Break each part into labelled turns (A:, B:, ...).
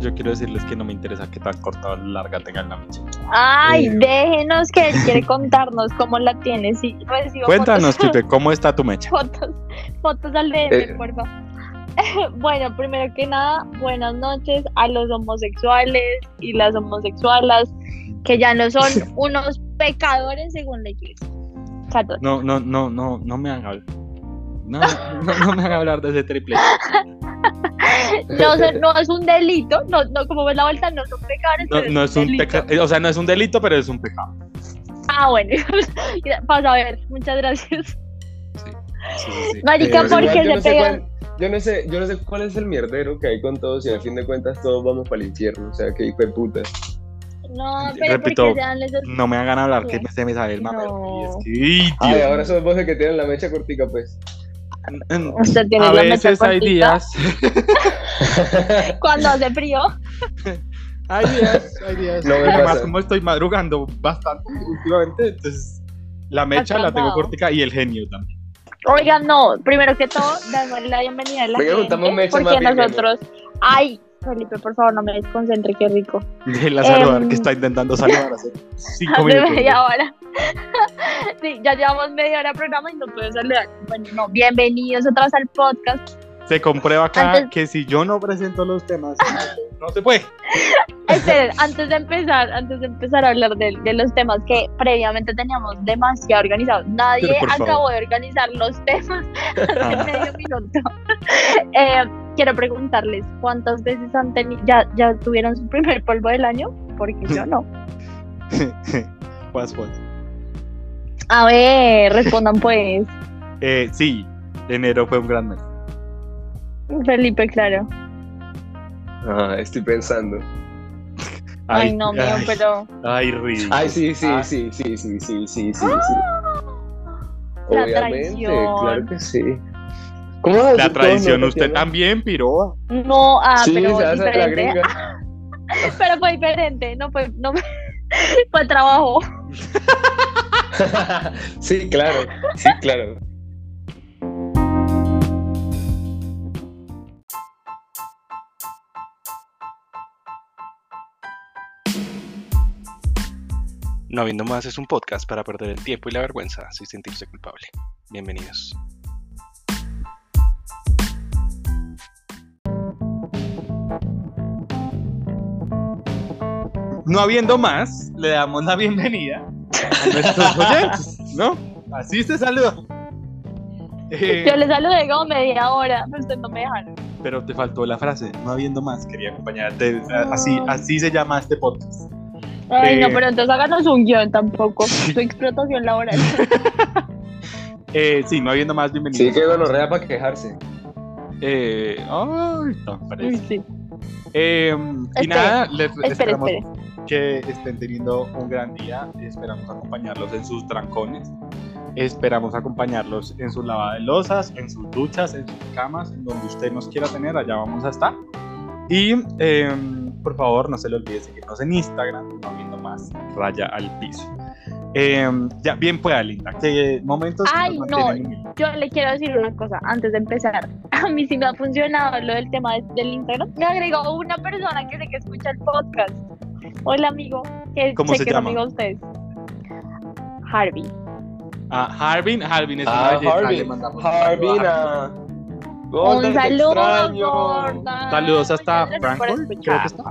A: yo quiero decirles que no me interesa qué tan corta o larga tengan la mecha.
B: Ay,
A: Eh.
B: déjenos que él quiere contarnos cómo la tiene. Sí, recibo
A: Cuéntanos,
B: fotos,
A: Pipe, ¿cómo está tu mecha?
B: fotos, fotos al DM,
C: Eh.
B: por favor. Bueno, primero que nada, buenas noches a los homosexuales y las homosexualas que ya no son unos pecadores según la iglesia. católica.
A: No, no, no, no, no me hagan hablar. No, no, no me hagan hablar de ese triple.
B: No, sé, no es un delito, no, no, como ves la vuelta, no son pecadores.
A: No,
B: pero
A: no es un
B: delito.
A: pecado, o sea, no es un delito, pero es un pecado.
B: Ah, bueno, pasa a ver, muchas gracias.
A: Sí, sí, sí.
B: Marica,
A: Eh,
B: ¿por
C: igual
B: qué
C: yo
B: se
C: no sé
B: pegan?
C: cuál- yo no sé, yo no sé cuál es el mierdero que hay con todos y al fin de cuentas todos vamos para el infierno. O sea, que hijo de puta.
B: No, pero
A: Repito,
B: ¿por qué se dan esos
A: No me hagan hablar que me- se me sale el
B: No.
A: mamero. Y es que,
C: ahora sos vos el que tienen la mecha cortica, pues.
B: Usted tiene
A: A
B: la
A: veces hay días,
B: Cuando hace frío.
A: hay días, hay días.
C: No
A: Además, como estoy madrugando bastante últimamente, entonces la mecha la tengo cortica y el genio también.
B: Oigan, no, primero que todo, démosle la bienvenida a la
C: juntamos
B: gente, porque
C: bien,
B: nosotros... Ay, Felipe, por favor, no me desconcentre, qué rico.
A: Déjela saludar,
B: Em,
A: que está intentando saludar hace cinco
B: Hace
A: minutos.
B: media hora. sí, ya llevamos media hora de programa y no puedo saludar. Bueno, no, bienvenidos otra vez al podcast.
A: Se comprueba acá
B: Antes-
A: que si yo no presento los temas, no se puede.
B: Esperen, antes de empezar, antes de empezar a hablar de, de los temas que previamente teníamos demasiado organizados, nadie acabó de organizar los temas hace
A: Ah.
B: medio minuto. Eh, quiero preguntarles, ¿cuántas veces han tenido, ya, ya tuvieron su primer polvo del año? Porque yo no.
A: Pues, pues.
B: A ver, respondan pues.
A: Eh, sí, enero fue un gran mes.
B: Felipe, claro.
C: Ajá, estoy pensando.
B: Ay, no, mío,
A: ay,
B: pero...
A: Ay, ridículo.
C: Ay, sí, sí,
A: Ah.
C: sí, sí, sí, sí, sí, sí, sí.
B: La
C: Obviamente,
B: traición.
C: claro que sí. ¿Cómo a
A: La
C: decir no,
A: usted también, piroa.
B: No, ah,
C: Sí,
B: pero
C: se hace la
B: diferente.
C: gringa.
B: Pero fue diferente, no fue, no fue, fue trabajo.
C: sí, claro, sí, claro.
D: No habiendo más es un podcast para perder el tiempo y la vergüenza sin sentirse culpable. Bienvenidos.
A: No habiendo más, le damos la bienvenida a nuestros oyentes, ¿no? Así se saluda. Eh,
B: Yo le saludé como media hora, pero usted no me dejaron.
A: pero te faltó la frase, no habiendo más, quería acompañarte. Así, así se llama este podcast.
B: Ay,
A: Eh.
B: no, pero entonces háganos un guion tampoco. Su explotación laboral.
A: Eh, sí, no habiendo más,
C: Sí,
A: bienvenidos.
C: que gonorrea para quejarse.
A: Eh, ay, no, parece.
B: Uy, sí.
A: Eh, y
B: Espere,
A: nada, les
B: Espere,
A: esperamos
B: espere.
A: que estén teniendo un gran día. Esperamos acompañarlos en sus trancones. Esperamos acompañarlos en su lavada de losas, en sus duchas, en sus camas, en donde usted nos quiera tener, allá vamos a estar. Y eh, por favor, no se le olvide seguirnos en Instagram, no viendo más, raya al piso. Eh, ya, bien pueda, Linda. ¿Qué momentos que
B: Ay, no. Yo le quiero decir una cosa antes de empezar. A mí sí me ha funcionado lo del tema de- del Instagram. Me agregó una persona que sé que escucha el podcast. Hola, amigo. Que
A: ¿Cómo
B: sé
A: se
B: que
A: llama?
B: es amigo de ustedes. Harvey.
A: Ah, Harbin, Harbin es una
C: Ah,
A: belleza. le
C: Harbin.
A: mandamos un saludo a
B: Un saludo.
A: Saludos hasta
B: Muchas
A: Frankfurt, creo que
B: escuchar.
A: está.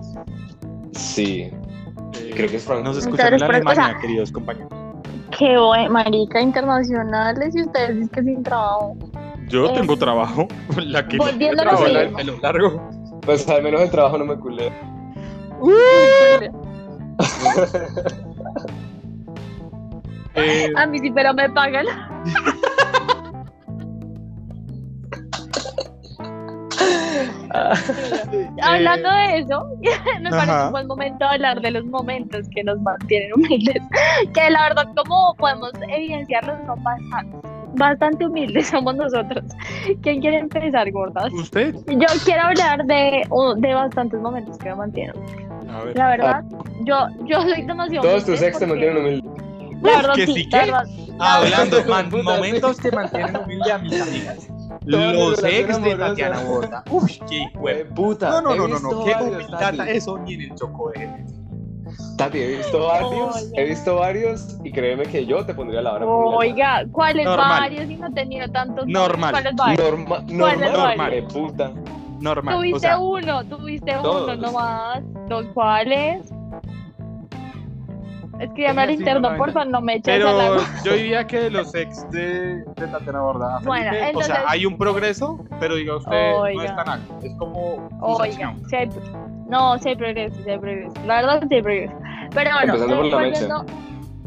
C: Sí,
A: Eh,
C: creo que es Frankfurt.
A: Nos escuchan en Alemania,
B: sea,
A: queridos compañeros.
B: Qué buen, marica, internacionales y ustedes dicen que sin trabajo.
A: Yo
B: Eh,
A: tengo trabajo. La que no
B: volviendo a lo
A: pelo largo.
C: Pues al menos el trabajo no me culé.
A: Eh,
B: A mí sí, pero me pagan. Hablando de eso, me parece
A: Ajá.
B: un buen momento hablar de los momentos que nos mantienen humildes. Que la verdad, como podemos evidenciarlos, son bastante, bastante humildes somos nosotros. ¿Quién quiere empezar, gordas?
A: ¿Usted?
B: Yo quiero hablar de, de bastantes momentos que me mantienen.
A: A ver.
B: La verdad, yo, yo soy demasiado
C: Todos tus ex te mantienen humilde.
B: La verdad,
A: que
B: sí,
A: sí,
B: la
A: ¿qué?
B: verdad.
A: Hablando, man-
C: sí.
A: momentos que mantienen humilde a mis amigas.
C: Mis relaciones
A: ex de. Tatiana Borda. Uy, qué huevo.
C: puta.
A: No, no, no, no. Qué.
C: Tati.
A: Eso ni en el choco.
C: Tati, he visto varios, he visto varios y créeme que yo te pondría la alta.
B: Oiga, ¿cuáles varios y no he tenido tantos?
A: Normal.
B: ¿Cuáles varios?
C: Norma,
B: ¿Cuál es
C: normal,
A: normal?
C: puta.
A: Normal.
B: Tuviste
A: o sea,
B: uno, tuviste uno nomás. ¿Los cuáles? Escríbame al interno,
A: no,
B: porfa, no me eches
A: Pero
B: agua.
A: yo diría que de los ex de, de Tatiana Borda. a
B: Bueno,
A: Felipe, o sea,
B: entonces-
A: hay un progreso, pero diga usted, no
B: Oiga.
A: es tan alto. Es como.
B: Oiga, sí hay- no, sí hay progreso, sí hay progreso. La verdad, sí hay progreso. Pero bueno,
C: Empezando por
B: eh,
C: la
B: volviendo,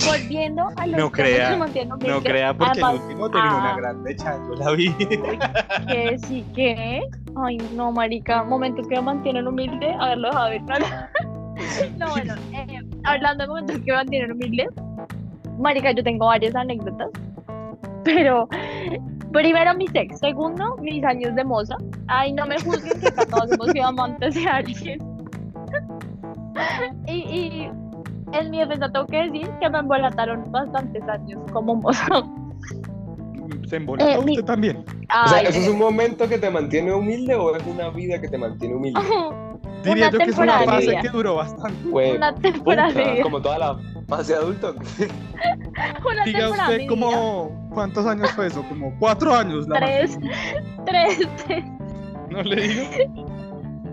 B: volviendo a los
A: No
B: que
A: crea, No crea, porque el último tenía una
B: ah.
A: gran mecha. Yo la vi.
B: que sí, que. Ay, no, marica, momentos que me mantienen humilde, haberlo dejado ir. No, no, bueno, eh, hablando de momentos que me mantienen humilde, marica, yo tengo varias anécdotas, pero primero mis ex, segundo mis años de moza. Ay, no me juzguen que acá todos hemos sido amantes de alguien. y, y en mi defensa tengo que decir que me embolataron bastantes años como moza.
A: Se embolata
B: Eh, mi-
A: usted también.
C: O sea, ¿eso es un momento que te mantiene humilde o es una vida que te mantiene humilde?
A: Diría
B: una
A: yo que es una fase que duró bastante.
B: Una temporada
C: puta, como toda la fase adulto.
B: Una
A: Diga usted como. ¿Cuántos años fue eso? Como cuatro años. La
B: Tres. Tres, tres.
A: No le digo.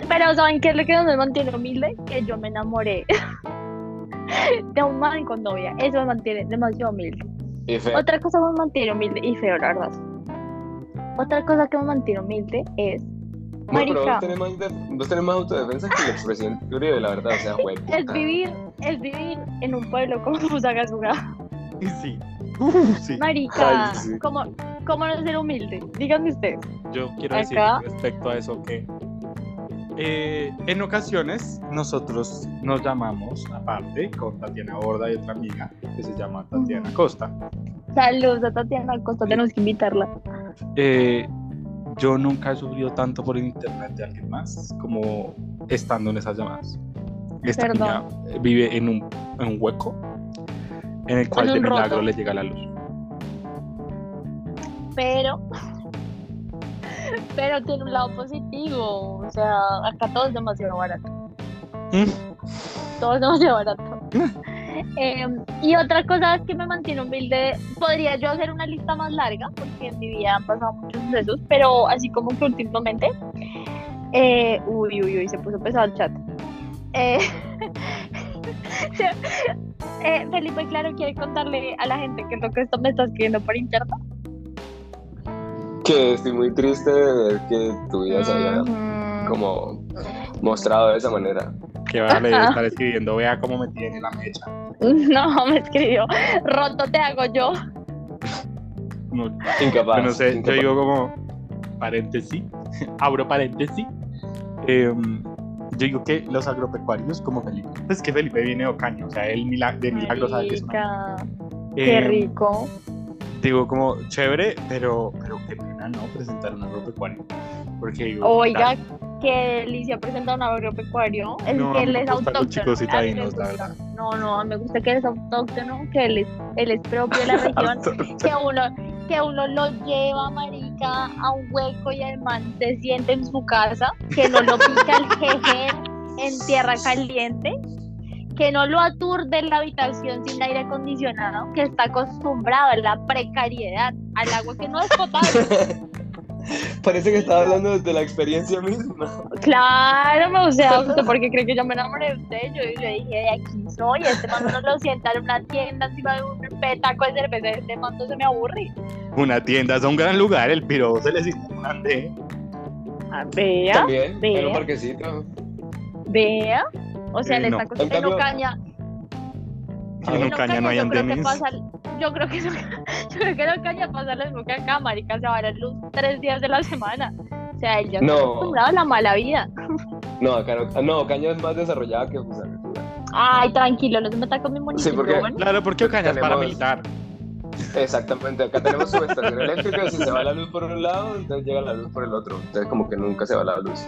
B: Pero ¿saben qué es lo que me mantiene humilde? Que yo me enamoré de un man con novia. Eso me mantiene demasiado humilde.
C: Y feo.
B: Otra cosa que me mantiene humilde y feo, la verdad. Otra cosa que me mantiene humilde es
C: Bueno, pero
B: marica.
C: vos tenés, más, vos tenés más autodefensa que el expresidente Uribe, la verdad. O sea, güey,
B: es vivir, es vivir en un pueblo como Fusagasugá.
A: Sí. Uh, sí.
B: Marica,
C: Ay, sí.
B: ¿cómo, ¿cómo no ser humilde? Díganme ustedes.
A: Yo quiero decir respecto a eso que eh, en ocasiones nosotros nos llamamos aparte con Tatiana Borda y otra amiga que se llama Tatiana Costa.
B: Saludos a Tatiana Costa, tenemos que invitarla.
A: Eh, yo nunca he sufrido tanto por el internet de alguien más como estando en esas llamadas. Esta
B: Perdón.
A: niña eh, vive en un, en un hueco en el cual de milagro
B: roto.
A: le llega la luz.
B: pero pero tiene un lado positivo o sea acá todo es demasiado barato.
A: Mm.
B: todo es demasiado barato. Em, y otra cosa que me mantiene humilde podría yo hacer una lista más larga porque en mi vida han pasado muchos sucesos pero así como que últimamente eh, uy uy uy se puso pesado el chat. Eh, eh, Felipe claro quiere contarle a la gente que es lo que esto me está escribiendo por internet
C: Que estoy muy triste de ver que tu vida se haya como mostrado de esa manera.
A: Que vale estar escribiendo, vea cómo me tiene la mecha.
B: No, me escribió. Roto te hago yo.
A: No,
C: Incapaz.
A: yo no sé, yo digo como paréntesis, abro paréntesis. em, yo digo que los agropecuarios como Felipe, pues que Felipe viene de Ocaña, o sea, él de milagro sabe que es una
B: Qué
A: Em,
B: rico.
A: Digo, como chévere, pero, pero qué pena no presentar un agropecuario. Porque digo,
B: Oiga,
A: tal,
B: qué delicia presentar un agropecuario. Es
A: No,
B: que él es
A: los
B: autóctono. No, no, me gusta que él es autóctono, que él es, él es propio de la región. que uno que uno lo lleva marica a un hueco y el man se siente en su casa que no lo pica el jeje en tierra caliente que no lo aturde en la habitación sin aire acondicionado que está acostumbrado a la precariedad al agua que no es potable
C: Parece que estaba hablando de la experiencia misma.
B: claro o sea usted porque cree que yo me enamoré de usted yo, yo dije de aquí soy este man uno lo sienta en una tienda encima de un petaco de cerveza este man no se me aburre
A: una tienda es un gran lugar, el piro se les grande.
B: Ah, vea
C: También, en
B: vea.
C: un parquecito.
B: Vea, o sea,
A: Eh,
B: le
A: no.
B: está Ocaña.
C: Ah,
A: En Ocaña no hay
B: yo creo que
A: andenes.
B: pasa, yo creo que yo creo que en Ocaña pasa lo mismo que acá, marica, se va la luz tres días de la semana. O sea, él ya está
C: No.
B: acostumbrado a la mala vida.
C: No, acá no. ah, No, Caña es más desarrollada que Fusagasugá.
B: Ay, tranquilo, no se meta con mi municipio.
C: porque-
B: bueno.
A: Claro, porque Ocaña es
C: Tenemos-
A: paramilitar.
C: Exactamente, acá tenemos subestación eléctrica. Si se va la luz por un lado, entonces llega la luz por el otro. Entonces, como que nunca se va la luz.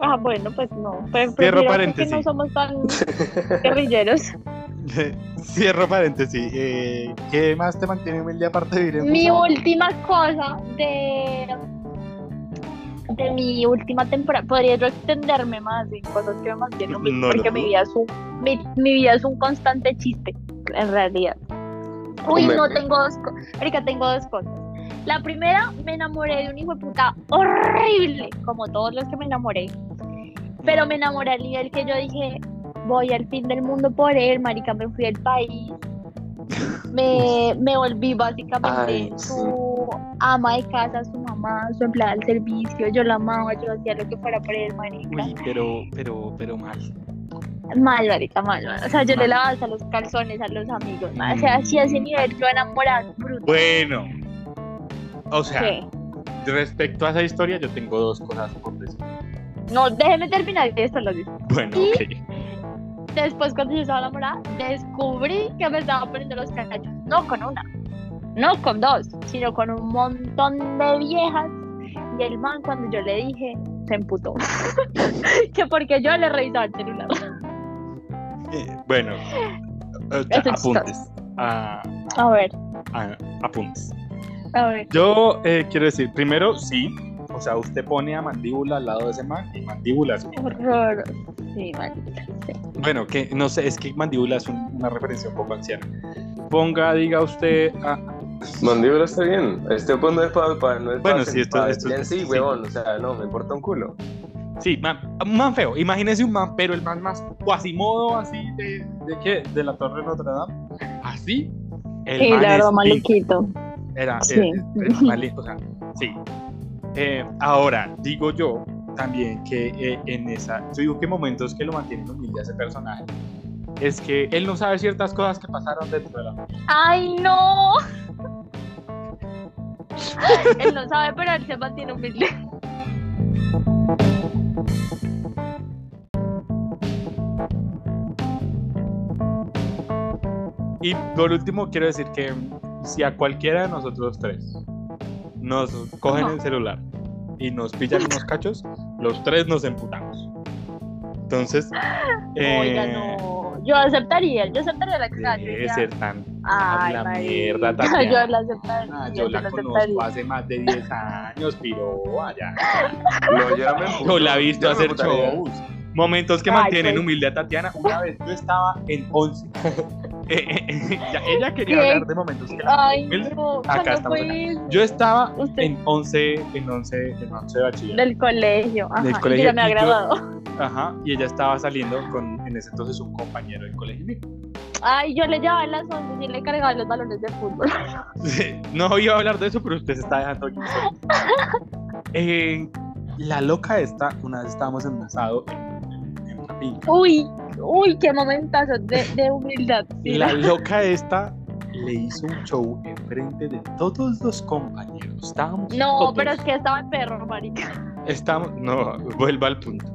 B: Ah, bueno, pues no. Pero
A: Cierro
B: prefiero que
A: paréntesis.
B: no somos tan guerrilleros.
A: Cierro paréntesis. Eh, ¿Qué más te mantiene humilde aparte de vivir en
B: Mi última cosa de de mi última temporada. Podría yo extenderme más en cosas que me mantienen humilde,
A: No
B: porque mi vida, es un, mi, mi vida es un constante chiste, en realidad. Uy, no, tengo dos, co- Erika, tengo dos cosas. La primera, me enamoré de un hijo de puta horrible, como todos los que me enamoré. Pero me enamoré al nivel que yo dije, voy al fin del mundo por él, marica, me fui del país. Me, me volví básicamente
C: Ay,
B: su ama de casa, su mamá, su empleada del servicio. Yo la amaba, yo hacía lo que fuera por él, marica.
A: Uy, pero, pero, pero mal.
B: Mal, marica, mal, mal. O sea, yo le
A: Mal.
B: lavaba hasta los calzones a los amigos. ma. O sea, así a ese nivel, yo enamorada, brutal.
A: Bueno, o sea,
B: ¿Qué?
A: respecto a esa historia, yo tengo dos cosas por decir.
B: No, déjeme terminar y esto lo digo.
A: Bueno,
B: Y-
A: ok.
B: Después, cuando yo estaba enamorada, descubrí que me estaba poniendo los cachos. No con una, no con dos, sino con un montón de viejas. Y el man, cuando yo le dije, se emputó. que porque yo le revisaba el celular.
A: Eh, bueno, eh, apuntes. Ah,
B: A ver,
A: ah, apuntes.
B: a ver.
A: Yo eh, quiero decir, primero, sí. O sea, usted pone a mandíbula al lado de ese man y mandíbula es
B: Horror. Sí, marica, sí.
A: Bueno, que no sé, es que mandíbula es un- una referencia un poco anciana. Ponga, diga usted, ah,
C: Mandíbula está bien. Este pues no es para. no es
A: Bueno,
C: pa-
A: sí, esto-
C: pa-
A: esto-
C: bien, sí,
A: sí.
C: huevón. O sea, no, me importa un culo.
A: sí, man, un man feo. Imagínese un man, pero el man más cuasimodo, así de, de qué, de la Torre de Notre Dame. Así. El
B: Sí,
A: man
B: la verdad, maluquito.
A: Era,
B: Sí.
A: era- era lindo, o sea, sí. Eh, ahora, digo yo también que eh, en esa, yo digo que momentos que lo mantienen humilde a ese personaje es que él no sabe ciertas cosas que pasaron dentro de la familia.
B: ¡Ay, no! él no sabe, pero él se mantiene humilde.
A: Y por último, quiero decir que si a cualquiera de nosotros tres nos cogen el celular y nos pillan unos cachos, los tres nos emputamos. Entonces,
B: Oiga,
A: eh,
B: no. Yo aceptaría, yo aceptaría la ya.
A: ser tan
B: Ay,
A: la mierda, Tatiana.
B: Yo la aceptaría.
A: Ah, yo la
B: la
A: conozco
B: aceptaría.
A: hace más de 10 años, pero allá.
C: No, yo me.
A: Yo la he visto
C: Yo
A: hacer shows. Momentos que
B: Ay,
A: mantienen
B: pues.
A: humilde a Tatiana. Una vez yo estaba en 11. Eh, ya- ella quería
B: ¿Qué?
A: hablar de momentos que la
B: Ay,
A: humilde.
B: no.
A: Acá
B: ¿cuándo
A: estamos
B: fue?
A: Yo estaba
B: Usted-
A: en 11, en 11, en 11 de bachillerato.
B: Del colegio. Ajá.
A: Del
B: y
A: colegio,
B: yo ya me ha
A: y
B: graduado.
A: Ajá, y ella estaba saliendo con, en ese entonces, un compañero del colegio mío.
B: Ay, yo le llevaba las 11 y le cargaba los balones de fútbol.
A: Sí, No iba a hablar de eso, pero usted se está dejando aquí. Eh, la loca esta, una vez estábamos en un asado en, en- en una.
B: Uy, uy, qué momentazo de, de humildad. sí,
A: La loca esta le hizo un show enfrente de todos los compañeros. Estábamos
B: No,
A: todos-
B: pero es que estaba en perro, marica.
A: Estamos, no, vuelva al punto.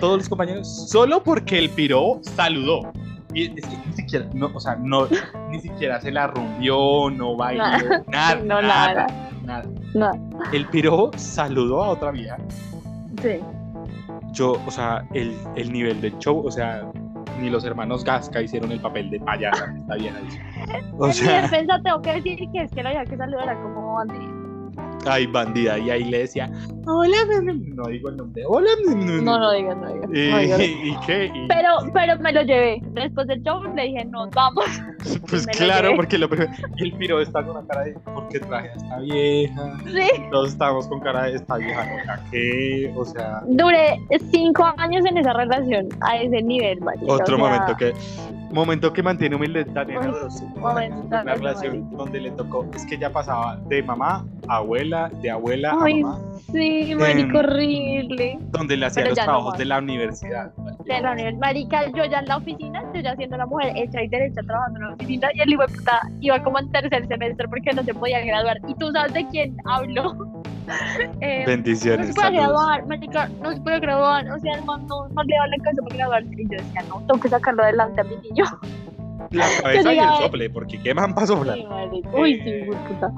A: Todos los compañeros, solo porque el piro saludó. Y es que ni siquiera, no, o sea, no, ni siquiera se la rumbió, no bailó, nada,
B: No,
A: nada,
B: nada.
A: nada.
B: No,
A: El piro saludó a otra vieja.
B: sí.
A: Yo, o sea, el, el nivel del show, o sea, ni los hermanos Gasca hicieron el papel de payasa esta vieja hizo. O
B: en mi
A: sea,
B: defensa tengo que decir que es que la vieja que salió era como.
A: Ay, bandida. Y ahí le decía, hola, no, digo el nombre, hola, no, no,
B: digas, no digas.
A: ¿Y,
B: no digas.
A: ¿y qué? Y-
B: Pero, pero me lo llevé. Después del show le dije, no, vamos.
A: Pues
B: Me
A: claro, porque lo primero. Y el piro está con la cara de. ¿Por qué traje a esta vieja?
B: Sí.
A: Todos estamos con cara de esta vieja, ¿no? ¿A qué? O sea,
B: Duré cinco años en esa relación, a ese nivel, marica.
A: otro
B: o sea,
A: momento que. Momento que mantiene humilde Daniela
B: momento,
A: Una relación
B: marica.
A: donde le tocó. Es que ya pasaba de mamá a abuela, de abuela
B: Ay,
A: a mamá,
B: sí, marico,
A: Em,
B: horrible.
A: donde le hacía
B: pero
A: los
B: ya no
A: trabajos
B: más.
A: de la universidad.
B: De la universidad. Marica, yo ya en la oficina, yo ya siendo la mujer hecha y derecha trabajando en la oficina, y el hijo de puta iba como en tercer semestre porque no se podía graduar. ¿Y tú sabes de quién hablo? Eh, no
A: Bendiciones.
B: se puede graduar, marica, no se puede graduar. O sea, el man no, no le da la casa para graduarse. Y yo decía, no, tengo que sacarlo adelante a mi niño.
A: La cabeza y el sople, porque qué man pasó
B: Sí, marica. Uy, sí, de puta.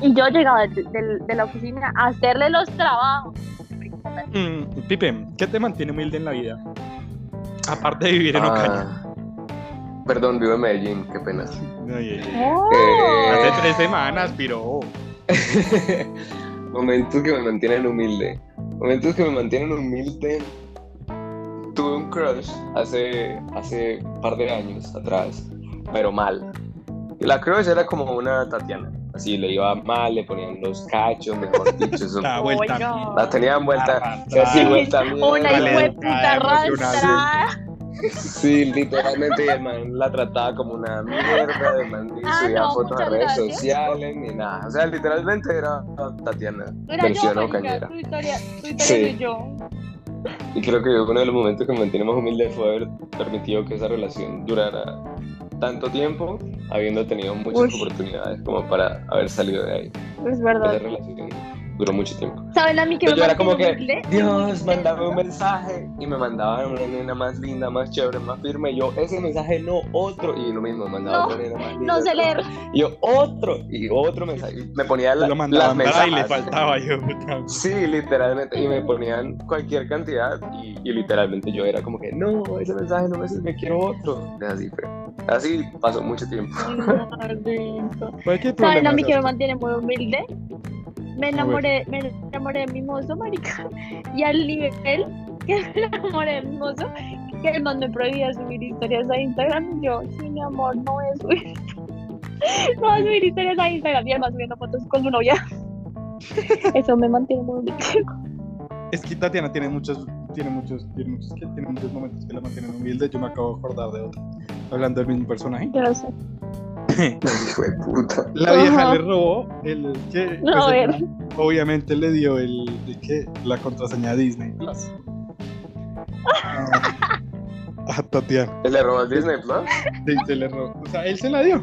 B: Y yo llegaba de, de- de la oficina a hacerle los trabajos.
A: Mm, Pipe, ¿qué te mantiene humilde en la vida? Aparte de vivir en Ocaña.
C: Ah, Perdón, vivo en Medellín, qué pena.
B: Oh.
C: Eh,
A: Hace tres semanas, piro.
C: momentos que me mantienen humilde. Momentos que me mantienen humilde. Tuve un crush hace, hace par de años atrás, pero mal. La crush era como una Tatiana. Así le iba mal, le ponían los cachos, mejor dicho. Eso,
A: La vuelta.
C: La tenían vuelta.
B: Una hijo de
A: ah,
B: puta
A: emocionante.
B: arrastrada.
C: Sí, literalmente, el man la trataba como una mierda, el man ni
B: Ah,
C: subía
B: no,
C: fotos a redes
B: gracias.
C: sociales ni nada. O sea, literalmente era Tatiana,
B: Era
C: versión
B: tu historia, tu historia
C: Sí.
B: yo.
C: Y creo que uno de los momentos que me mantiene más humilde fue haber permitido que esa relación durara tanto tiempo, habiendo tenido muchas oportunidades como para haber salido de ahí.
B: Es
C: Esa
B: verdad.
C: relación duró mucho tiempo.
B: ¿Saben a mí que
C: Yo
B: me
C: era como que,
B: mantiene humilde?
C: Dios, mandaba un mensaje y me mandaban una nena más linda, más chévere, más firme. Y yo, ese mensaje no, otro. Y lo mismo, mandaba
B: No,
C: otra nena más linda.
B: No sé leer.
C: Y yo, otro, y otro mensaje. Y me ponía la,
A: Lo
C: las
A: para y le
C: mensajes.
A: faltaba yo.
C: Sí, literalmente. Y me ponían cualquier cantidad. Y, y literalmente yo era como que, no, ese mensaje no me sirve, quiero otro. Y así fue. Así pasó mucho tiempo.
B: ¿Saben a mí que me mantiene muy humilde? Me enamoré, me enamoré de mi mozo, marica. Y al nivel que me enamoré de mi mozo, que el man me prohibía subir historias a Instagram. Y yo, sí, mi amor, no voy a subir. No voy a subir historias a Instagram. Y además subiendo fotos con su novia. Eso me mantiene muy humilde.
A: Es que Tatiana tiene muchos, tiene muchos, tiene muchos, que tiene muchos momentos que la mantienen humilde. Yo me acabo de acordar de otro. Hablando del mismo personaje.
B: Yo sé.
C: Hijo de puta.
A: La vieja
B: Ajá.
A: le robó el que
B: No,
A: pues,
B: a ver.
A: obviamente le dio el, el que la contraseña a Disney Plus. A, a Tatiana.
C: ¿Le robó el Disney Plus?
A: Sí, se le robó. O sea, él se la dio.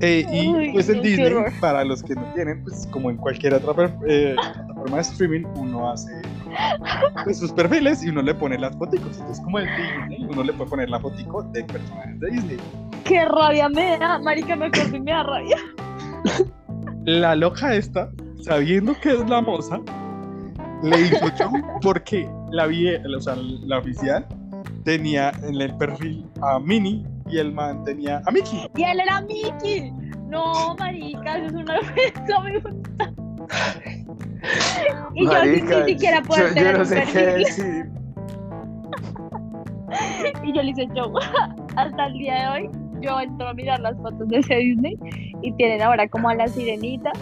A: Eh, y
B: Uy,
A: pues en
B: qué
A: Disney,
B: horror.
A: para los que no tienen, pues como en cualquier otra eh, plataforma de streaming, uno hace pues, sus perfiles y uno le pone las foticos. Entonces, como en Disney, uno le puede poner la fotico de personajes de Disney.
B: Qué rabia me da. Marica, me acuerdo y me da rabia.
A: La loca esta, sabiendo que es la moza, le hizo show porque la, vie- o sea, la oficial tenía en el perfil a Minnie y el man tenía a Mickey.
B: Y él era Mickey. No, marica, eso es una vergüenza. me gusta. Y yo ni siquiera
C: yo-
B: poder
C: yo,
B: tener
C: no
B: un
C: sé qué
B: perfil.
C: decir.
B: Y yo le hice show. Hasta el día de hoy, yo entro a mirar las fotos de ese Disney y tienen ahora como a la sirenita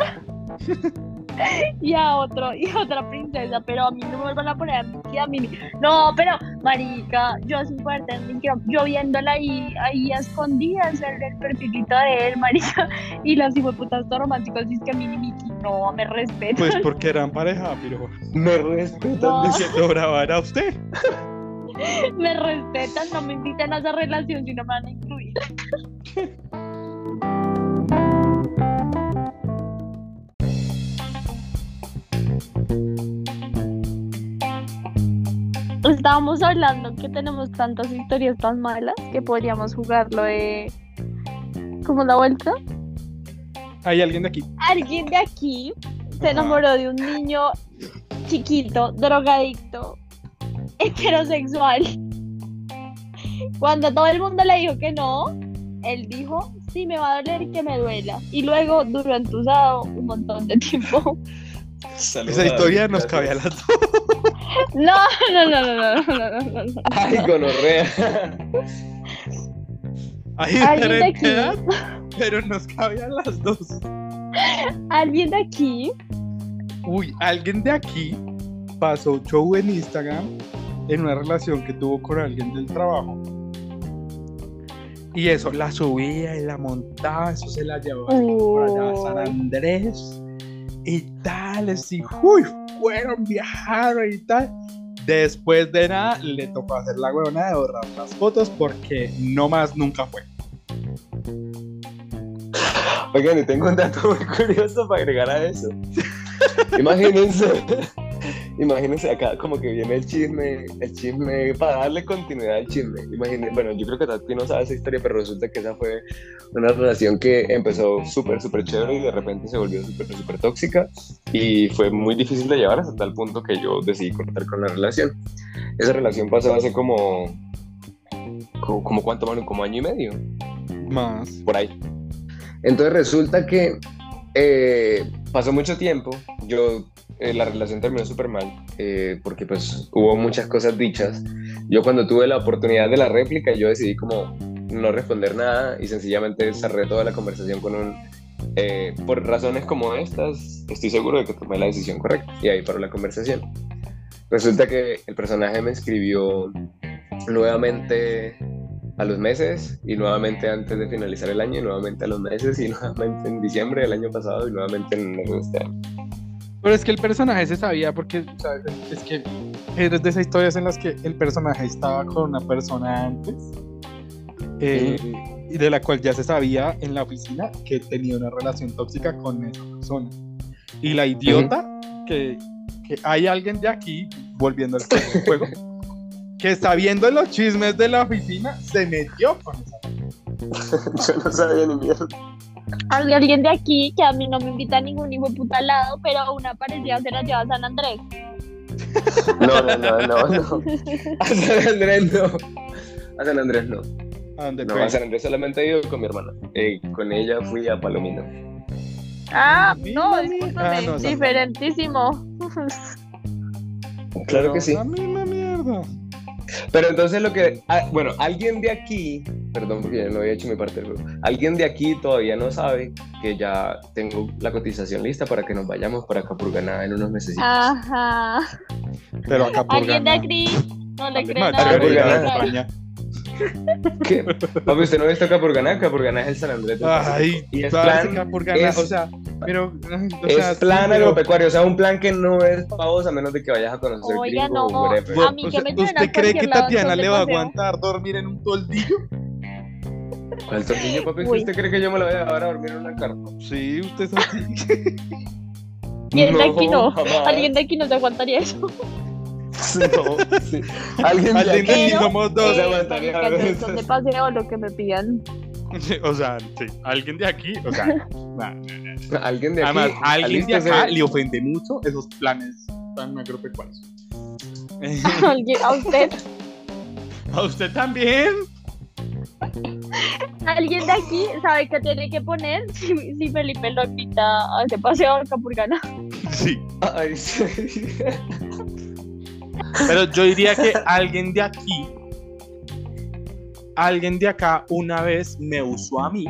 B: y a otro y a otra princesa, pero a mí no me vuelvan a poner a Mickey, a Minnie. No, pero marica, yo sin poder tener yo viéndola ahí, ahí a escondidas el, el perfilito de él, marica, y las putas todo románticos, y es que y Mickey, no, me respeto.
A: Pues porque eran pareja, pero
C: Me respetan.
B: No.
A: le siento brava era usted.
B: me respetan, no me invitan a esa relación si no me van a incluir. Estábamos hablando que tenemos tantas historias tan malas que podríamos jugarlo de. ¿Cómo la vuelta?
A: Hay alguien de aquí.
B: Alguien de aquí se enamoró de un niño chiquito, drogadicto, heterosexual. Cuando todo el mundo le dijo que no, él dijo, sí, me va a doler que me duela. Y luego duró entusado un montón de tiempo.
A: Esa historia nos cabe a las dos.
B: No, no, no, no, no, no, no, no.
C: Ay, gonorrea.
A: Ay,
B: ¿Alguien de aquí?
A: pero nos cabían las dos.
B: ¿Alguien de aquí?
A: Uy, alguien de aquí pasó show en Instagram en una relación que tuvo con alguien del trabajo. Y eso, la subía y la montaba, eso se la llevaba oh. para allá a San Andrés y tal, así, uy, fueron, viajaron y tal. Después de nada, le tocó hacer la huevona de borrar las fotos porque no más nunca fue.
C: Oigan, y tengo un dato muy curioso para agregar a eso. Imagínense, imagínense acá como que viene el chisme, el chisme, para darle continuidad al chisme. Imagínense, bueno, yo creo que Tati no sabe esa historia, pero resulta que esa fue una relación que empezó súper, súper chévere y de repente se volvió súper, súper tóxica y fue muy difícil de llevar hasta tal punto que yo decidí cortar con la relación. Esa relación pasó hace como, como, como cuánto, mano, como año y medio
A: Más.
C: por ahí. Entonces resulta que eh, pasó mucho tiempo, yo, eh, la relación terminó súper mal, eh, porque pues hubo muchas cosas dichas. Yo cuando tuve la oportunidad de la réplica, yo decidí como no responder nada y sencillamente cerré toda la conversación con un... eh, por razones como estas, estoy seguro de que tomé la decisión correcta y ahí paró la conversación. Resulta que el personaje me escribió nuevamente a los meses y nuevamente antes de finalizar el año y nuevamente a los meses y nuevamente en diciembre del año pasado y nuevamente en enero de este año.
A: Pero es que el personaje se sabía porque sea, es que eres de esas historias en las que el personaje estaba con una persona antes eh, y de la cual ya se sabía en la oficina que tenía una relación tóxica con esa persona. Y la idiota que, que hay alguien de aquí, volviendo al juego, que sabiendo los chismes de la oficina, se metió con esa
C: Yo no sabía ni mierda.
B: Hay alguien de aquí que a mí no me invita a ningún hijo de puta lado, pero una parecida se la lleva a San Andrés.
C: No, no, no, no, no. A San Andrés no. A San Andrés no.
A: ¿A dónde
C: No, a San Andrés solamente he ido con mi hermana. Eh, con ella fui a Palomino.
B: Ah, no, discúlpame,
A: Ah, no,
B: diferentísimo.
C: Claro que sí.
A: La misma mierda.
C: Pero entonces lo que, ah, bueno, alguien de aquí, perdón porque ya no había hecho mi parte del juego, alguien de aquí todavía no sabe que ya tengo la cotización lista para que nos vayamos para Capurganá en unos meses.
B: Ajá.
A: Pero acá por
B: Alguien de aquí no le cree nada.
A: España.
C: ¿Qué? Papi, ¿usted no ha visto Capurganá? Capurganá es el San Andrés del.
A: Ay,
C: Y es plan-
A: acá por ganar,
C: es-
A: o sea, pero ay, o
C: Es
A: sea, sí,
C: plan
A: pero-
C: agropecuario, o sea, un plan que no es para vos a menos de que vayas a conocer
B: Oiga,
C: gringo
B: no.
C: whatever.
B: A mí
A: O
B: que me
A: ¿Usted cree que Tatiana le va a aguantar dormir en un toldillo?
C: ¿Cuál tornillo, papi?
B: Uy.
C: ¿Usted cree que yo me lo voy a llevar a dormir en una carpa?
A: Sí, usted es así.
B: Y el de aquí no.
C: jamás.
B: Alguien de aquí no se aguantaría eso.
C: No, sí. Alguien de aquí.
A: aquí
B: Pero,
A: somos dos.
B: eh, son de paseo lo que me pidan.
A: O sea, sí, alguien de aquí, o sea, nah.
C: Alguien de aquí.
A: además, alguien de acá le ofende mucho esos planes tan agropecuarios.
B: Alguien- a usted,
A: ¿A usted también?
B: alguien de aquí sabe qué tiene que poner si, si Felipe lo invita a ese paseo a Capurgana.
A: Sí.
C: Ay, sí.
A: Pero yo diría que alguien de aquí, alguien de acá una vez me usó a mí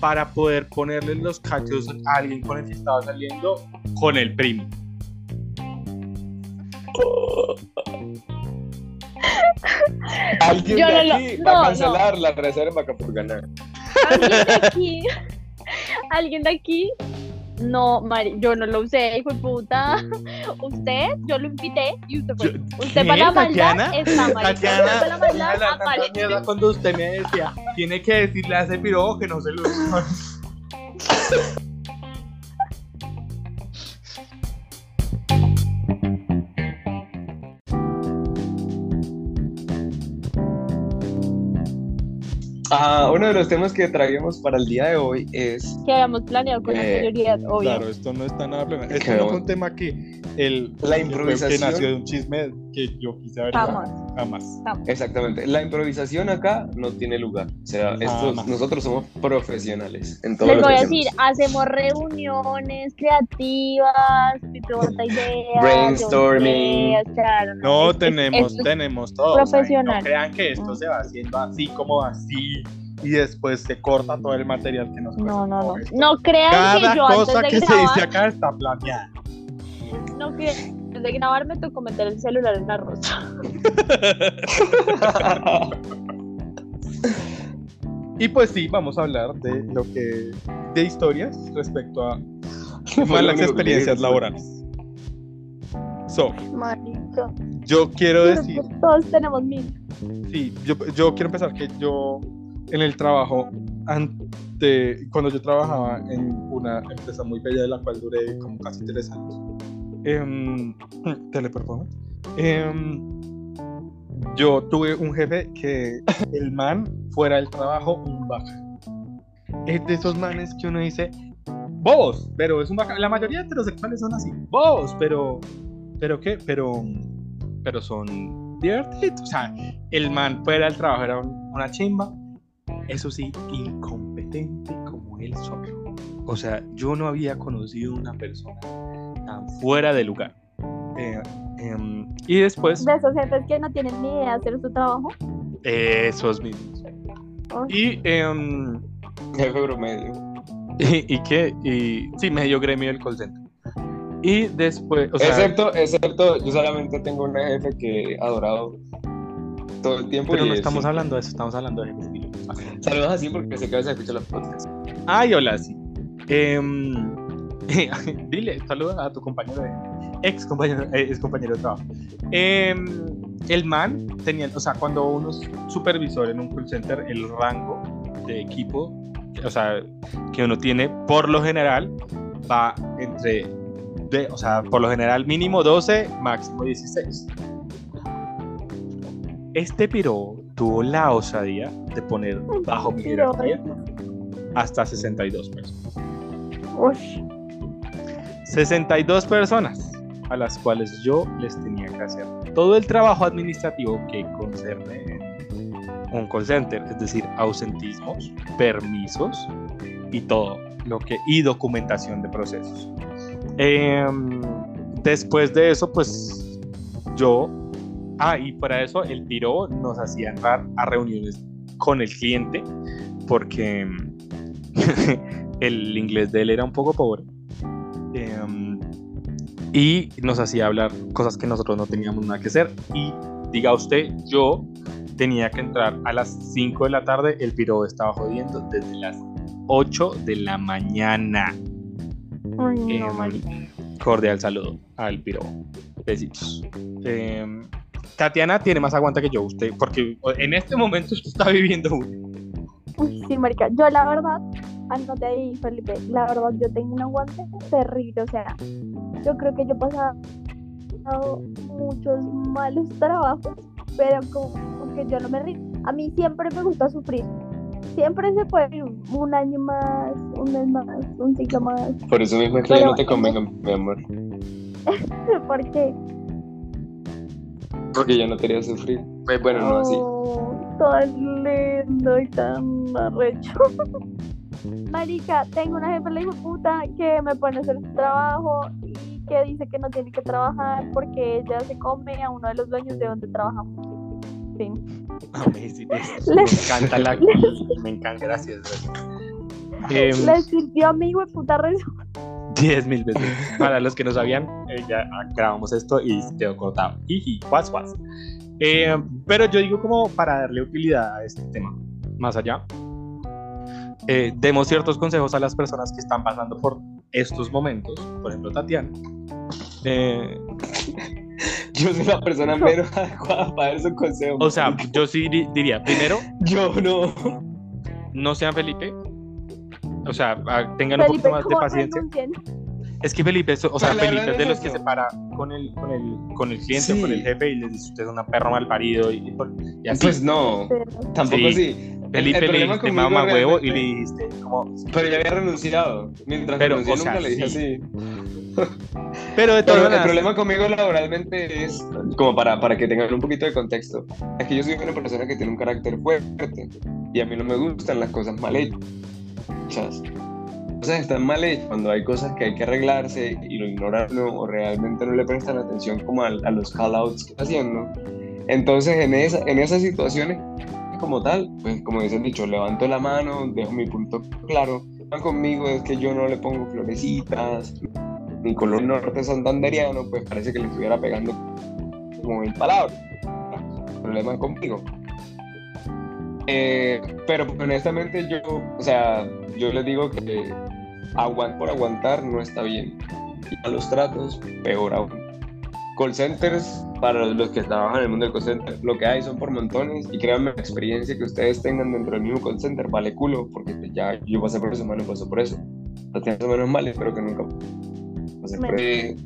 A: para poder ponerle los cachos a alguien con el que estaba saliendo con el primo.
C: Alguien
B: Yo
C: de
B: no lo-
C: aquí
B: no,
C: va a
B: no.
C: cancelar la reserva Capurganá.
B: Alguien de aquí, alguien de aquí, no, Mari, yo no lo usé, hijo de puta. Usted, yo lo invité y usted fue. Usted
A: ¿qué,
B: para la maldad está, marica.
A: Tatiana,
B: para la maldad aparece.
A: cuando usted me decía, tiene que decirle a ese piro que no se lo
C: Ah, uno de los temas que traíamos para el día de hoy es
B: Que habíamos planeado con
C: Eh,
B: anterioridad, obvio.
A: Claro, esto no está nada planeado. Esto
C: Que
A: no fue un tema que el
C: La
A: que
C: improvisación.
A: nació de un chisme que yo quise averiguar.
B: Jamás.
A: Jamás.
C: exactamente. La improvisación acá no tiene lugar. O sea, estos- nosotros somos profesionales en todo
B: Les
C: lo
B: voy
C: que
B: a decir, hacemos reuniones creativas, ideas,
C: Brainstorming.
B: ideas, claro,
A: No,
B: es-
A: tenemos,
B: es-
A: tenemos todo. o sea, y
B: profesional.
A: no crean que esto se va haciendo así como así y después se corta todo el material que nos
B: No, no, no.
A: esto-
B: No crean
A: Cada
B: que yo antes
A: cosa
B: de
A: que se dice acá está planeada.
B: no crean antes de grabar me tocó meter el celular en la rosa.
A: Y pues sí, vamos a hablar de lo que de historias respecto a malas experiencias laborales. So,
B: Marica.
A: yo quiero
B: Pero
A: decir,
B: Todos tenemos mil.
A: sí, yo, yo quiero empezar que yo en el trabajo ante cuando yo trabajaba en una empresa muy bella de la cual duré como casi tres años. Em, teleperformance. em, yo tuve un jefe que el man fuera del trabajo un bacán. Es de esos manes que uno dice, bobos, pero es un bacán. La mayoría de heterosexuales son así, bobos, pero, pero qué, pero, pero son divertidos. O sea, el man fuera del trabajo era un- una chimba. Eso sí, incompetente como él solo. o sea, yo no había conocido una persona tan fuera de lugar. Eh, em, y después,
B: De esos jefes que no tienen ni idea de hacer su trabajo.
A: esos mismos.
B: Uy,
A: Y, em,
C: Jefe promedio.
A: y, y que, y sí, medio gremio del call center. Y después, o sea,
C: excepto, excepto, yo solamente tengo una jefe que he adorado todo el tiempo.
A: pero
C: y
A: no
C: es-
A: estamos hablando de eso, estamos hablando de jefes.
C: Saludos así porque sé que a veces escucho los podcasts.
A: Ay, hola, sí. Em, dile, saluda a tu compañero de ex compañero, eh, ex compañero de trabajo. Em, el man tenía, o sea, cuando uno es supervisor en un call center, el rango de equipo, o sea, que uno tiene por lo general va entre, de, o sea, por lo general mínimo 12, máximo 16. Este piro tuvo la osadía de poner bajo mi jerarquía hasta 62 personas.
B: uy,
A: 62 personas a las cuales yo les tenía que hacer todo el trabajo administrativo que concerne un call center, es decir, ausentismos, permisos y todo lo que y documentación de procesos. Em, después de eso, pues yo, ah, y para eso el piro nos hacía entrar a reuniones con el cliente porque el inglés de él era un poco pobre. Em, y nos hacía hablar cosas que nosotros no teníamos nada que hacer. Y diga usted, yo tenía que entrar a las 5 de la tarde, el piro estaba jodiendo desde las 8 de la mañana.
B: uy, no,
A: Em, cordial saludo al piro. Besitos. Em, Tatiana tiene más aguanta que yo, usted, porque en este momento usted está viviendo.
B: Uy, sí, marica. Yo la verdad, anote ahí, Felipe, la verdad yo tengo un aguante terrible, o sea, yo creo que yo he pasado muchos malos trabajos, pero como, que yo no me río. A mí siempre me gusta sufrir. Siempre se puede ir un, año más, un mes más, un ciclo más,
C: Por eso mismo es que
B: Pero-
C: ya no te convenga, mi amor.
B: porque
C: Porque yo no quería sufrir. Pues bueno, no así.
B: Oh, tan lindo y tan arrecho. Marica, tengo una jefa la hijo puta que me pone a hacer su trabajo y que dice que no tiene que trabajar porque ella se come a uno de los dueños de donde trabajamos. Fin.
A: Amazing. Me encanta la. Me encanta, gracias. gracias. Em,
B: Le sirvió a mi hijo puta rezo.
A: 10 mil veces. Para los que no sabían, eh, ya grabamos esto y quedó cortado. Jiji, guas, guas. Eh, pero yo digo como para darle utilidad a este tema, más allá, eh, demos ciertos consejos a las personas que están pasando por estos momentos, por ejemplo Tatiana. Eh,
C: Yo soy la persona menos adecuada para dar esos consejos.
A: o sea, yo sí di- diría, primero,
C: yo no.
A: no sean Felipe. O sea, ah, tengan un
B: Felipe,
A: poquito más de
B: ¿cómo
A: paciencia. Es que Felipe, es- o sea, Felipe es de los que se para con el, con el, con el cliente o
C: Sí.
A: con el jefe y le dice usted es una perra mal parido y, y así.
C: Pues no, tampoco
A: Sí.
C: así.
A: Felipe
C: el
A: le dijiste huevo y le dijiste como...
C: Pero ya había renunciado. Mientras
A: Pero,
C: renuncié
A: o sea,
C: nunca le dije
A: sí.
C: así.
A: Pero de todas
C: Pero el
A: maneras,
C: problema conmigo laboralmente es, como para, para que tengan un poquito de contexto, es que yo soy una persona que tiene un carácter fuerte y a mí no me gustan las cosas mal hechas. Cosas están mal hechas cuando hay cosas que hay que arreglarse y lo ignoran ¿no? o realmente no le prestan atención como a, a los call-outs que está haciendo. Entonces en, esa, en esas situaciones como tal, pues como dicen dicho, levanto la mano, dejo mi punto claro. Conmigo es que yo no le pongo florecitas, mi color norte santanderiano, pues parece que le estuviera pegando como mil palabras. Problema conmigo. Eh, pero honestamente yo, o sea, yo les digo que aguantar por aguantar no está bien. Y a los tratos, peor aún. Call centers, para los que trabajan en el mundo del call center, lo que hay son por montones y créanme, la experiencia que ustedes tengan dentro del mismo call center vale culo, porque pues, ya yo pasé por eso, mano, pasó por eso. Tiene menos mal, espero que nunca por eso.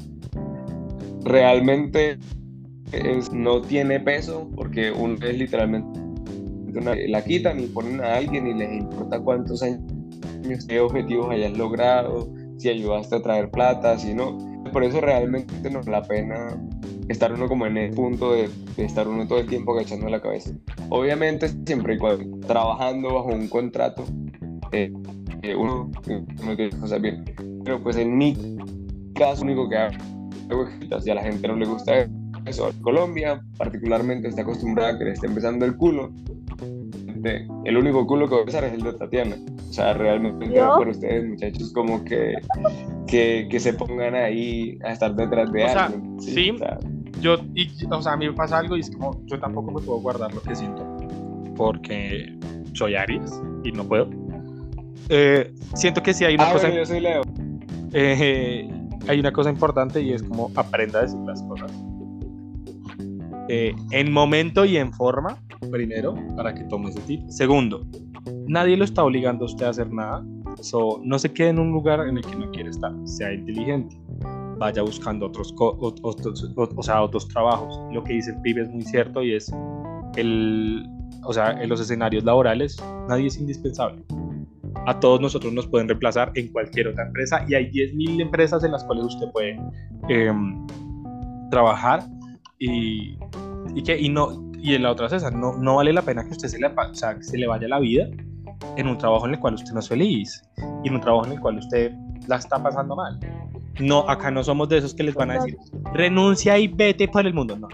C: Realmente es, no tiene peso porque uno es literalmente una- la quitan y ponen a alguien y les importa cuántos años, qué objetivos hayas logrado, si ayudaste a traer plata, si no. Por eso realmente no vale la pena estar uno como en el punto de, de estar uno todo el tiempo agachando la cabeza. Obviamente siempre y cuando trabajando bajo un contrato, eh, que uno no quiere cosas bien. Pero pues en mi caso único que hago es y a la gente no le gusta eso. Colombia particularmente está acostumbrada a que le esté empezando el culo. El único culo que voy a besar es el de Tatiana. O sea, realmente
B: ¿Yo?
C: por ustedes, muchachos, como que, que, que se pongan ahí a estar detrás de
A: O sea,
C: alguien.
A: sí.
C: o sea,
A: Yo, y, o sea, a mí me pasa algo y es como, yo tampoco me puedo guardar lo que siento, porque soy Aries y no puedo. Eh, siento que sí hay una
C: ah,
A: cosa,
C: bueno, yo soy Leo.
A: eh, hay una cosa importante y es como aprenda a decir las cosas. Eh, en momento y en forma, primero, para que tome ese tip. Segundo, nadie lo está obligando a usted a hacer nada. So, no se quede en un lugar en el que no quiere estar. Sea inteligente. Vaya buscando otros, otros, ot- o sea, otros trabajos. Lo que dice el pibe es muy cierto y es el, o sea, en los escenarios laborales nadie es indispensable. A todos nosotros nos pueden reemplazar en cualquier otra empresa y hay 10.000 empresas en las cuales usted puede em, trabajar y, y que y no y en la otra es esa, no, no vale la pena que usted se le, o sea, que se le vaya la vida en un trabajo en el cual usted no es feliz y en un trabajo en el cual usted la está pasando mal. No, acá no somos de esos que les van a decir renuncia y vete por el mundo. No,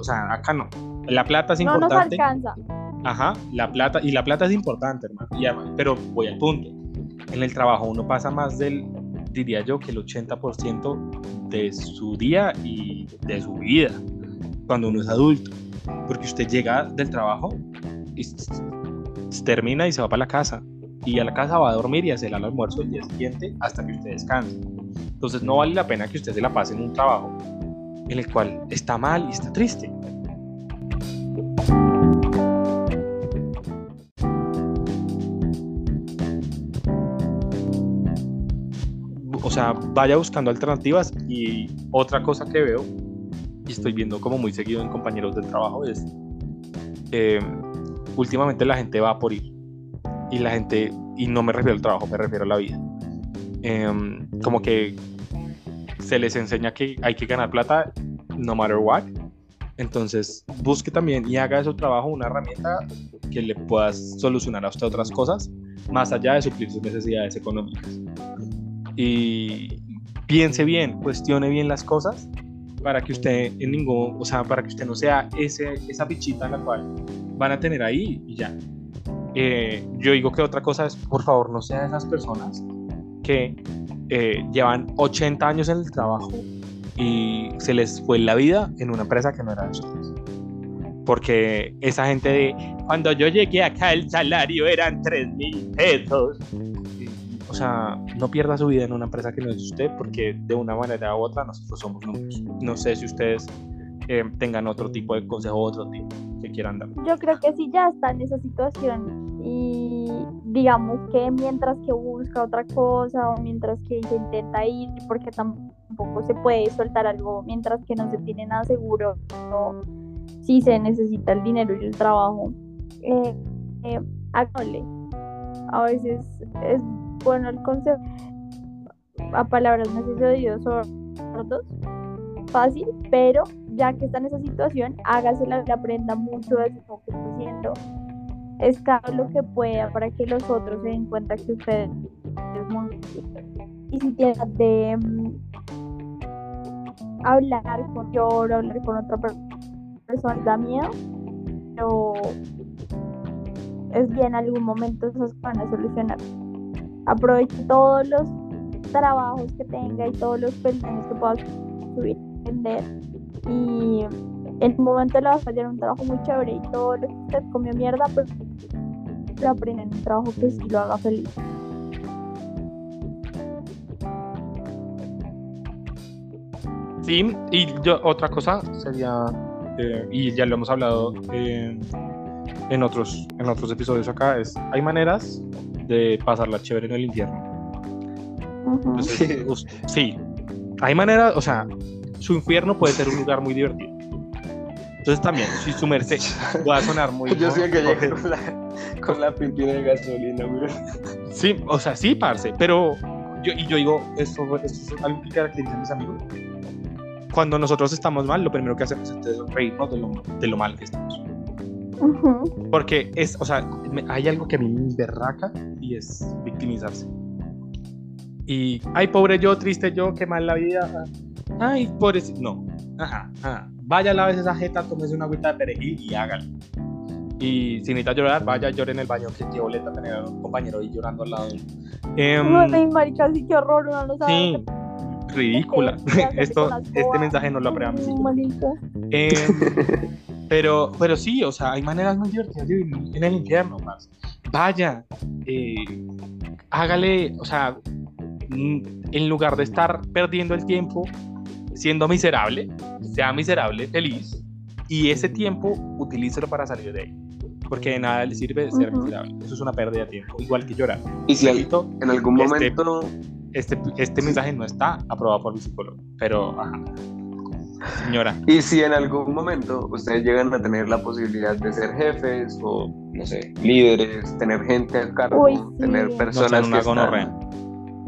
A: o sea, acá no. La plata es
B: No nos
A: importante.
B: alcanza.
A: Ajá, la plata, y la plata es importante, hermano. pero voy al punto. En el trabajo uno pasa más del, diría yo, que el 80% de su día y de su vida cuando uno es adulto. Porque usted llega del trabajo y termina y se va para la casa. Y a la casa va a dormir y hacer el almuerzo el día siguiente hasta que usted descanse. Entonces no vale la pena que usted se la pase en un trabajo en el cual está mal y está triste. Sea, vaya buscando alternativas y otra cosa que veo y estoy viendo como muy seguido en compañeros del trabajo es eh, últimamente la gente va por ir y la gente, y no me refiero al trabajo, me refiero a la vida. Em, como que se les enseña que hay que ganar plata no matter what. Entonces, busque también y haga de su trabajo una herramienta que le pueda solucionar a usted otras cosas, más allá de suplir sus necesidades económicas y piense bien, cuestione bien las cosas para que usted en ningún, o sea, para que usted no sea ese, esa bichita en la cual van a tener ahí y ya. Eh, yo digo que otra cosa es, por favor, no sean esas personas que eh, llevan 80 años en el trabajo y se les fue la vida en una empresa que no era de ustedes. Porque esa gente de, cuando yo llegué acá el salario eran 3 mil pesos o sea, no pierda su vida en una empresa que no es usted, porque de una manera u otra nosotros somos números. No sé si ustedes eh, tengan otro tipo de consejo otro tipo que quieran dar.
B: Yo creo que si ya está en esa situación y digamos que mientras que busca otra cosa o mientras que intenta ir, porque tampoco se puede soltar algo mientras que no se tiene nada seguro, si se necesita el dinero y el trabajo, eh, eh. A veces es bueno el consejo, a palabras sé si oídos fácil, pero ya que está en esa situación, hágasela y aprenda mucho de eso que está haciendo. Lo que pueda para que los otros se den cuenta que usted es muy... Y si tiene de mm, hablar con yo o hablar con otra per- persona, da miedo, pero es bien, en algún momento esas van a solucionar. Aproveche todos los trabajos que tenga y todos los peldaños que pueda subir, vender y en un momento le va a fallar un trabajo muy chévere y todo lo que usted comió mierda, pues lo aprende en un trabajo que sí lo haga feliz.
A: Sí, y otra cosa sería, eh, y ya lo hemos hablado eh, en, otros, en otros episodios acá, es, hay maneras de pasarla chévere en el infierno.
B: Ujú.
A: Entonces, us- sí, hay maneras, o sea, su infierno puede ser un lugar muy divertido. Entonces también, si su merced va a sonar muy...
C: Yo sí que llegué con la, con la pipina de gasolina, güey.
A: Sí, o sea, sí, parce, pero yo, y yo digo, esto, esto es algo que caracteriza a mis amigos. Cuando nosotros estamos mal, lo primero que hacemos es reírnos de lo, de lo mal que estamos. Porque es, o sea, hay algo que a mí me berraca y es victimizarse. Y, ay, pobre yo, triste yo, qué mal la vida. Ay, pobre. No, ajá, ajá. Vaya, laves esa jeta, tómese una agüita de perejil y hágalo. Y si necesita llorar, vaya, llore en el baño, que qué boleta tener a un compañero ahí llorando al lado. Em,
B: Ay, marica, sí, qué horror, uno no sabe.
A: sí, ridícula. Esto, este mensaje no lo aprueba mi.
B: Marica.
A: Em, pero, pero sí, o sea, hay maneras muy divertidas de vivir en el infierno, más. Vaya, eh, hágale, o sea, mm, en lugar de estar perdiendo el tiempo siendo miserable, sea miserable, feliz, y ese tiempo utilícelo para salir de ahí. Porque de nada le sirve ser
B: Ujú.
A: miserable. Eso es una pérdida de tiempo, igual que llorar.
C: Y si
A: Repito,
C: en algún
A: Este-
C: momento
A: este, este mensaje no está aprobado por mi psicólogo, pero, ajá. Señora,
C: Y si en algún momento ustedes llegan a tener la posibilidad de ser jefes o, no sé, líderes, tener gente a cargo,
B: Uy, sí.
C: tener
B: No
C: personas
A: sean una
C: que están-
A: gonorrea.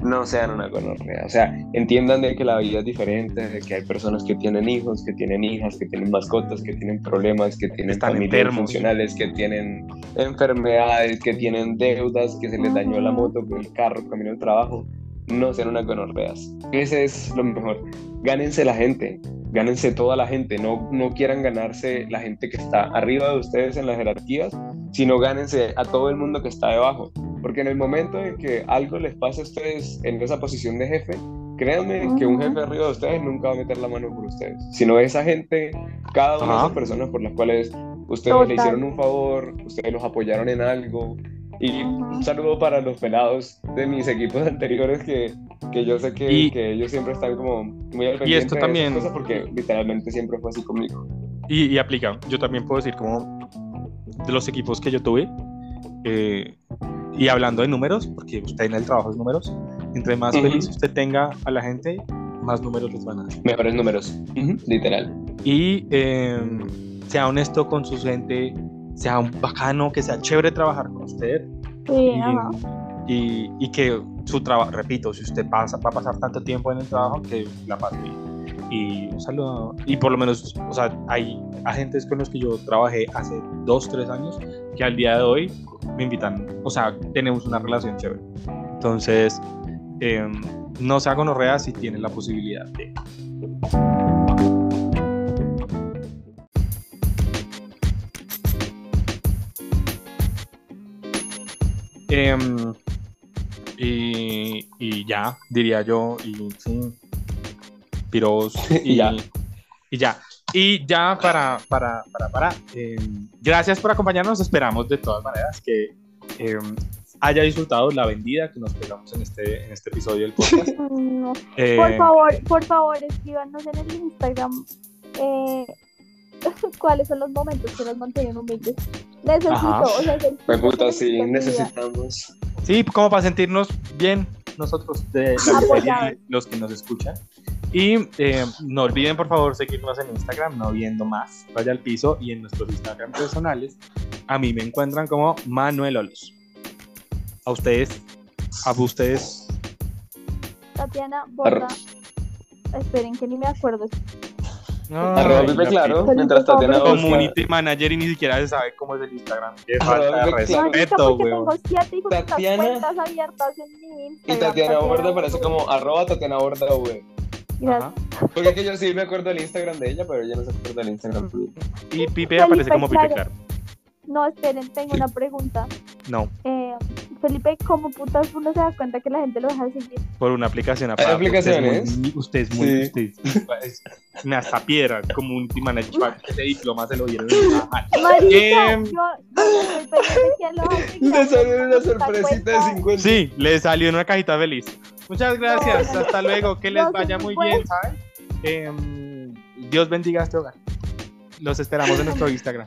C: no sean una gonorrea. O sea, entiendan de que la vida es diferente, de que hay personas que tienen hijos, que tienen hijas, que tienen mascotas, que tienen problemas, que tienen
A: Están
C: familias
A: enfermos.
C: funcionales, que tienen enfermedades, que tienen deudas, que se les dañó la moto, que el carro, camino al trabajo. No sean unas gonorreas. Ese es lo mejor. Gánense la gente, gánense toda la gente. No, no quieran ganarse la gente que está arriba de ustedes en las jerarquías, sino gánense a todo el mundo que está debajo. Porque en el momento en que algo les pase a ustedes en esa posición de jefe, créanme que un jefe arriba de ustedes nunca va a meter la mano por ustedes, sino esa gente, cada una de esas personas por las cuales ustedes le
B: Total.
C: hicieron un favor, ustedes los apoyaron en algo. Y un saludo para los pelados de mis equipos anteriores que, que yo sé que,
A: Y-
C: que ellos siempre están como muy al
A: Y
C: pendiente
A: esto
C: de esas
A: también-
C: cosas porque literalmente siempre fue así conmigo.
A: Y, y aplica. Yo también puedo decir como de los equipos que yo tuve, eh, y hablando de números, porque usted en el trabajo es números, entre más
C: Ujú.
A: feliz usted tenga a la gente, más números les van a dar.
C: Mejores números, Ujú, literal.
A: Y eh, sea honesto con su gente, sea un bacano, que sea chévere trabajar con usted.
B: Sí,
A: y, y- y que su trabajo, repito, si usted pasa, va a pasar tanto tiempo en el trabajo, que la pase. Y un saludo. Y por lo menos, o sea, hay agentes con los que yo trabajé hace dos, tres años que al día de hoy me invitan, o sea, tenemos una relación chévere. Entonces, eh, no se hagan si tienen la posibilidad de. Em, y, y ya, diría yo, y sí, piros y,
C: Y ya.
A: y ya. Y ya para, para, para, para, em, gracias por acompañarnos, esperamos de todas maneras que em, haya disfrutado la vendida que nos pegamos en este, en este episodio del podcast.
B: No.
A: Eh,
B: Por favor, por favor, escríbanos en el Instagram eh, cuáles son los momentos que nos mantienen humildes. Necesito,
A: Ajá.
B: o sea,
C: puta, sí, necesitamos.
A: Sí, como para sentirnos bien nosotros de la los que nos escuchan. Y eh, no olviden, por favor, seguirnos en Instagram, no viendo más, vaya al piso, y en nuestros Instagram personales. A mí me encuentran como Manuel Olos. A ustedes, a ustedes,
B: Tatiana Borda. Esperen que ni me acuerdo.
C: Arroba
A: la
C: Claro, mientras Tatiana
A: community manager y ni siquiera se sabe cómo es el Instagram. Qué falta de respeto, weón.
C: Tatiana- Y. Tatiana Borda aparece como arroba Tatiana Borda.
A: Ajá.
C: Porque es que yo sí me acuerdo del Instagram de ella, pero ella no se acuerda del Instagram.
A: Y Pipe aparece como Pipe
B: Claro. No, esperen, tengo una pregunta.
A: No,
B: Eh, Felipe, ¿cómo putas uno se da cuenta que la gente lo deja de seguir?
A: por una aplicación aparte.
C: aplicaciones?
A: Usted es muy, usted es muy,
C: Sí.
A: usted es una hasta piedra, community manager. Ese diploma se lo dieron.
B: Marica,
A: Em.
B: yo, yo a.
C: Le salió una sorpresita de
B: cuenta-
C: 50.
A: Sí, le salió en una cajita feliz. Muchas gracias,
B: No,
A: hasta luego, que les
B: no,
A: vaya muy
B: pues.
A: bien, ¿saben? Em, Dios bendiga este hogar. Los esperamos en nuestro Instagram.